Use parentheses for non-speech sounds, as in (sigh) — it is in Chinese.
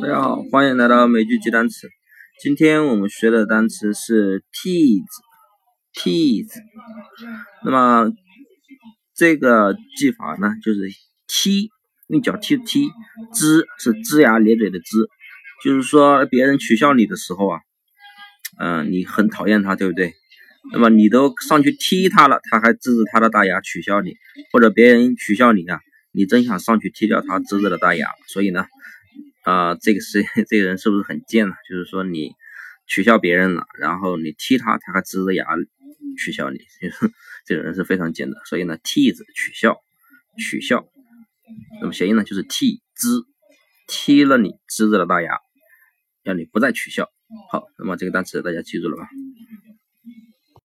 大家好，欢迎来到美剧记单词。今天我们学的单词是 tease，tease。那么这个记法呢，就是踢，用脚踢踢，龇是龇牙咧嘴的龇，就是说别人取笑你的时候啊，嗯，你很讨厌他，对不对？那么你都上去踢他了，他还龇着他的大牙取笑你，或者别人取笑你啊，你真想上去踢掉他龇着的大牙，所以呢。啊，这个是 (laughs) 这个人是不是很贱呢？就是说你取笑别人了，然后你踢他，他还呲着牙取笑你，(laughs) 就是这个人是非常贱的。所以呢踢字取笑，取笑，那么谐音呢就是踢之，踢了你呲着了大牙，让你不再取笑。好，那么这个单词大家记住了吧？